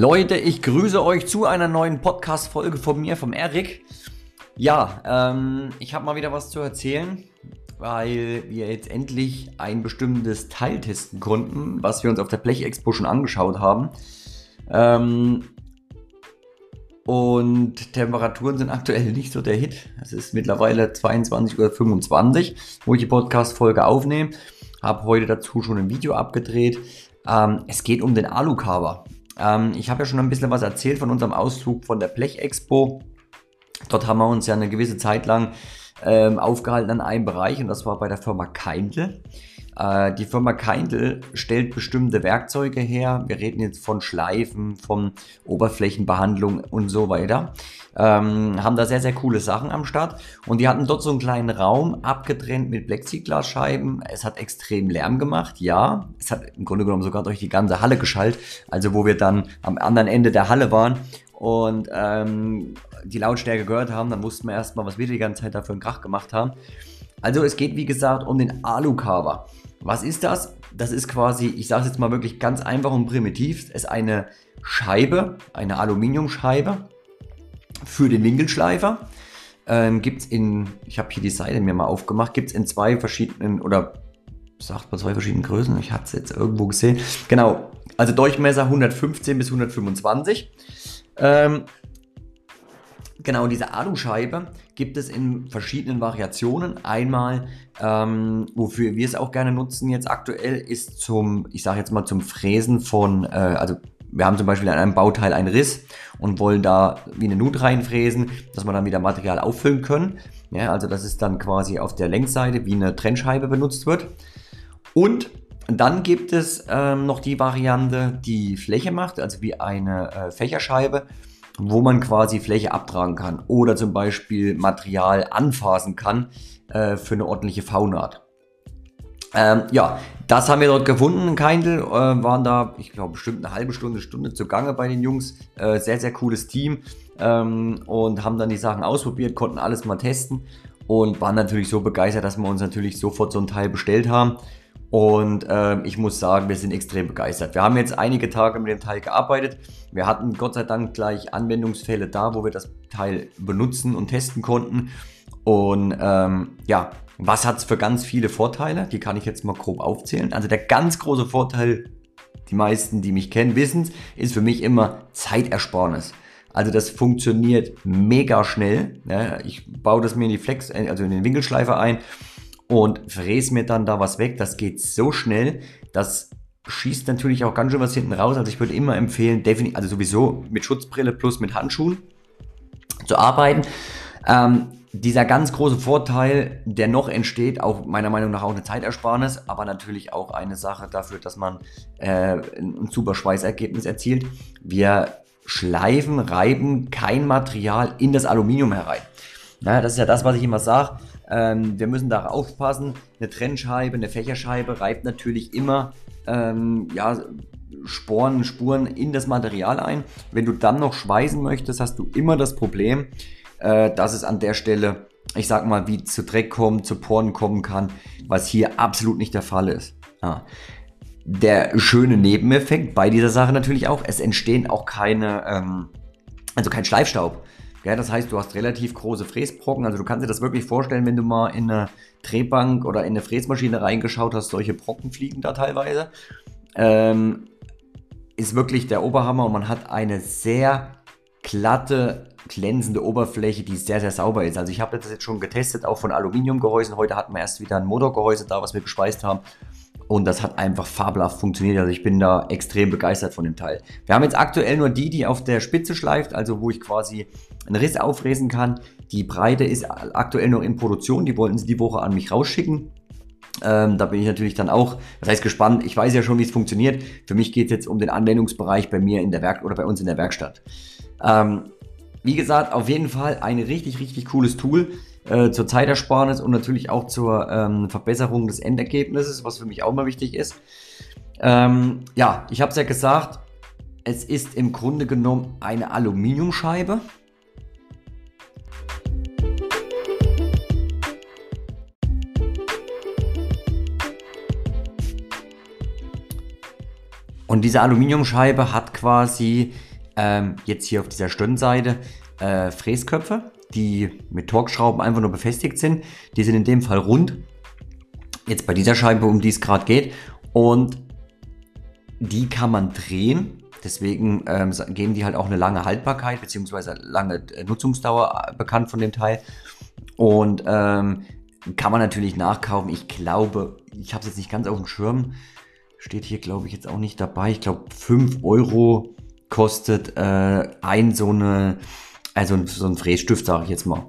Leute, ich grüße euch zu einer neuen Podcast-Folge von mir, vom Erik. Ja, ähm, ich habe mal wieder was zu erzählen, weil wir jetzt endlich ein bestimmtes Teil testen konnten, was wir uns auf der Blech-Expo schon angeschaut haben. Ähm, und Temperaturen sind aktuell nicht so der Hit. Es ist mittlerweile 22.25 Uhr, wo ich die Podcast-Folge aufnehme. Habe heute dazu schon ein Video abgedreht. Ähm, es geht um den Alu-Cover. Ähm, ich habe ja schon ein bisschen was erzählt von unserem Ausflug von der Blech-Expo. Dort haben wir uns ja eine gewisse Zeit lang ähm, aufgehalten an einem Bereich und das war bei der Firma Keindl. Äh, die Firma Keindl stellt bestimmte Werkzeuge her. Wir reden jetzt von Schleifen, von Oberflächenbehandlung und so weiter. Ähm, haben da sehr, sehr coole Sachen am Start. Und die hatten dort so einen kleinen Raum abgetrennt mit Plexiglasscheiben. Es hat extrem Lärm gemacht, ja. Es hat im Grunde genommen sogar durch die ganze Halle geschallt. Also wo wir dann am anderen Ende der Halle waren und ähm, die Lautstärke gehört haben, dann wussten wir erstmal, was wir die ganze Zeit dafür einen Krach gemacht haben. Also es geht wie gesagt um den Alu-Cover. Was ist das? Das ist quasi, ich sage es jetzt mal wirklich ganz einfach und primitiv, es ist eine Scheibe, eine Aluminiumscheibe für den Winkelschleifer. Ähm, gibt es in, ich habe hier die Seite mir mal aufgemacht, gibt es in zwei verschiedenen oder sagt man zwei verschiedenen Größen, ich hatte es jetzt irgendwo gesehen. Genau, also Durchmesser 115 bis 125. Ähm, genau, diese Aluscheibe gibt es in verschiedenen Variationen. Einmal, ähm, wofür wir es auch gerne nutzen jetzt aktuell, ist zum, ich sage jetzt mal zum Fräsen von, äh, also wir haben zum Beispiel an einem Bauteil einen Riss und wollen da wie eine Nut reinfräsen, dass wir dann wieder Material auffüllen können. Ja, also das ist dann quasi auf der Längsseite wie eine Trennscheibe benutzt wird. Und dann gibt es ähm, noch die Variante, die Fläche macht, also wie eine äh, Fächerscheibe, wo man quasi Fläche abtragen kann oder zum Beispiel Material anfasen kann äh, für eine ordentliche V-Naht. Ähm, ja, das haben wir dort gefunden in Keindl, äh, waren da, ich glaube, bestimmt eine halbe Stunde, Stunde zugange bei den Jungs. Äh, sehr, sehr cooles Team ähm, und haben dann die Sachen ausprobiert, konnten alles mal testen und waren natürlich so begeistert, dass wir uns natürlich sofort so ein Teil bestellt haben. Und äh, ich muss sagen, wir sind extrem begeistert. Wir haben jetzt einige Tage mit dem Teil gearbeitet. Wir hatten Gott sei Dank gleich Anwendungsfälle da, wo wir das Teil benutzen und testen konnten. Und ähm, ja, was hat es für ganz viele Vorteile? Die kann ich jetzt mal grob aufzählen. Also der ganz große Vorteil, die meisten, die mich kennen, wissen es, ist für mich immer Zeitersparnis. Also das funktioniert mega schnell. Ja, ich baue das mir in die Flex, also in den Winkelschleifer ein und fräse mir dann da was weg. Das geht so schnell, das schießt natürlich auch ganz schön was hinten raus. Also ich würde immer empfehlen, definitiv, also sowieso mit Schutzbrille plus mit Handschuhen zu arbeiten. Ähm, dieser ganz große Vorteil, der noch entsteht, auch meiner Meinung nach auch eine Zeitersparnis, aber natürlich auch eine Sache dafür, dass man äh, ein super Schweißergebnis erzielt. Wir schleifen, reiben kein Material in das Aluminium herein. Naja, das ist ja das, was ich immer sage. Ähm, wir müssen da aufpassen. Eine Trennscheibe, eine Fächerscheibe reibt natürlich immer ähm, ja, Sporen, Spuren in das Material ein. Wenn du dann noch schweißen möchtest, hast du immer das Problem, äh, dass es an der Stelle, ich sag mal, wie zu Dreck kommt, zu Poren kommen kann, was hier absolut nicht der Fall ist. Ja. Der schöne Nebeneffekt bei dieser Sache natürlich auch, es entstehen auch keine, ähm, also kein Schleifstaub. Ja, das heißt, du hast relativ große Fräsbrocken. Also du kannst dir das wirklich vorstellen, wenn du mal in eine Drehbank oder in eine Fräsmaschine reingeschaut hast, solche Brocken fliegen da teilweise. Ähm, ist wirklich der Oberhammer und man hat eine sehr glatte, glänzende Oberfläche, die sehr, sehr sauber ist. Also ich habe das jetzt schon getestet, auch von Aluminiumgehäusen. Heute hatten wir erst wieder ein Motorgehäuse da, was wir gespeist haben. Und das hat einfach fabelhaft funktioniert. Also ich bin da extrem begeistert von dem Teil. Wir haben jetzt aktuell nur die, die auf der Spitze schleift, also wo ich quasi einen Riss aufräsen kann. Die Breite ist aktuell noch in Produktion. Die wollten sie die Woche an mich rausschicken. Ähm, da bin ich natürlich dann auch, das heißt gespannt. Ich weiß ja schon, wie es funktioniert. Für mich geht es jetzt um den Anwendungsbereich bei mir in der Werk oder bei uns in der Werkstatt. Ähm, wie gesagt, auf jeden Fall ein richtig, richtig cooles Tool äh, zur Zeitersparnis und natürlich auch zur ähm, Verbesserung des Endergebnisses, was für mich auch mal wichtig ist. Ähm, ja, ich habe es ja gesagt, es ist im Grunde genommen eine Aluminiumscheibe. Und diese Aluminiumscheibe hat quasi ähm, jetzt hier auf dieser Stirnseite äh, Fräsköpfe, die mit Torx-Schrauben einfach nur befestigt sind. Die sind in dem Fall rund. Jetzt bei dieser Scheibe, um die es gerade geht. Und die kann man drehen. Deswegen ähm, geben die halt auch eine lange Haltbarkeit bzw. lange äh, Nutzungsdauer äh, bekannt von dem Teil. Und ähm, kann man natürlich nachkaufen. Ich glaube, ich habe es jetzt nicht ganz auf dem Schirm. Steht hier, glaube ich, jetzt auch nicht dabei. Ich glaube, 5 Euro kostet äh, ein so eine, also so ein Frässtift, sage ich jetzt mal.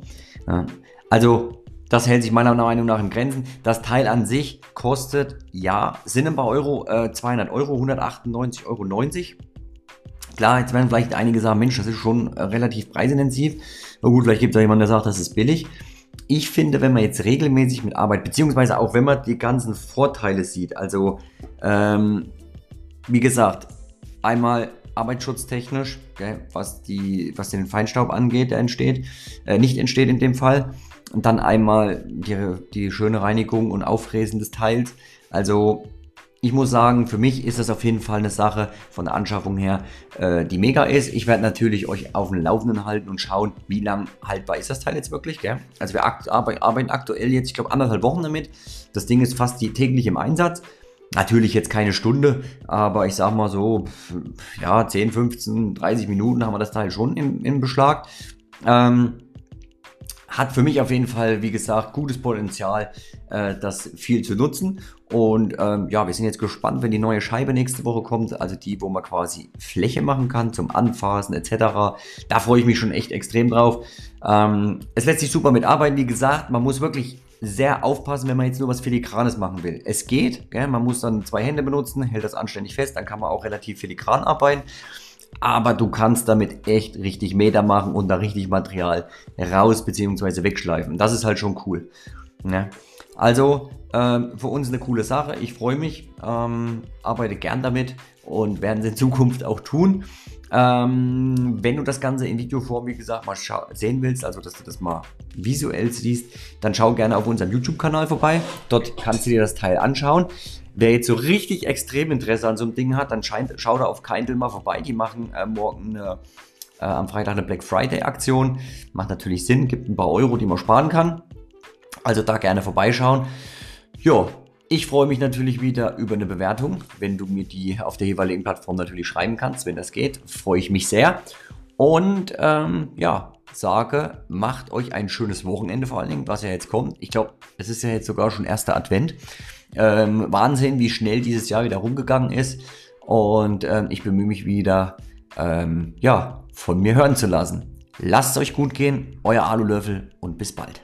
Ja. Also das hält sich meiner Meinung nach in Grenzen. Das Teil an sich kostet, ja, sind ein paar Euro, äh, 200 Euro, 198,90 Euro. Klar, jetzt werden vielleicht einige sagen, Mensch, das ist schon äh, relativ preisintensiv. Na gut, vielleicht gibt es da jemanden, der sagt, das ist billig. Ich finde, wenn man jetzt regelmäßig mit arbeitet, beziehungsweise auch wenn man die ganzen Vorteile sieht, also ähm, wie gesagt, einmal arbeitsschutztechnisch, gell, was, die, was den Feinstaub angeht, der entsteht, äh, nicht entsteht in dem Fall. Und dann einmal die, die schöne Reinigung und Auffräsen des Teils. Also ich muss sagen, für mich ist das auf jeden Fall eine Sache von der Anschaffung her, äh, die mega ist. Ich werde natürlich euch auf dem Laufenden halten und schauen, wie lang haltbar ist das Teil jetzt wirklich. Gell? Also wir arbeiten aktuell jetzt, ich glaube, anderthalb Wochen damit. Das Ding ist fast täglich im Einsatz. Natürlich jetzt keine Stunde, aber ich sag mal so, ja, 10, 15, 30 Minuten haben wir das Teil schon im, im Beschlag. Ähm, hat für mich auf jeden Fall, wie gesagt, gutes Potenzial, äh, das viel zu nutzen. Und ähm, ja, wir sind jetzt gespannt, wenn die neue Scheibe nächste Woche kommt, also die, wo man quasi Fläche machen kann zum Anfassen etc. Da freue ich mich schon echt extrem drauf. Ähm, es lässt sich super mitarbeiten, wie gesagt, man muss wirklich sehr aufpassen, wenn man jetzt nur was Filigranes machen will. Es geht, gell? man muss dann zwei Hände benutzen, hält das anständig fest, dann kann man auch relativ filigran arbeiten. Aber du kannst damit echt richtig Meter machen und da richtig Material raus bzw. wegschleifen. Das ist halt schon cool. Ne? Also ähm, für uns eine coole Sache. Ich freue mich, ähm, arbeite gern damit und werden es in Zukunft auch tun. Ähm, wenn du das Ganze in Videoform, wie gesagt, mal sehen willst, also dass du das mal visuell siehst, dann schau gerne auf unserem YouTube-Kanal vorbei. Dort kannst du dir das Teil anschauen. Wer jetzt so richtig extrem Interesse an so einem Ding hat, dann scheint, schau da auf Kindle mal vorbei. Die machen äh, morgen eine, äh, am Freitag eine Black Friday-Aktion. Macht natürlich Sinn, gibt ein paar Euro, die man sparen kann. Also da gerne vorbeischauen. Ja, ich freue mich natürlich wieder über eine Bewertung, wenn du mir die auf der jeweiligen Plattform natürlich schreiben kannst, wenn das geht. Freue ich mich sehr. Und ähm, ja, sage, macht euch ein schönes Wochenende vor allen Dingen, was ja jetzt kommt. Ich glaube, es ist ja jetzt sogar schon erster Advent. Ähm, Wahnsinn, wie schnell dieses Jahr wieder rumgegangen ist. Und ähm, ich bemühe mich wieder, ähm, ja, von mir hören zu lassen. Lasst es euch gut gehen, euer Alulöffel und bis bald.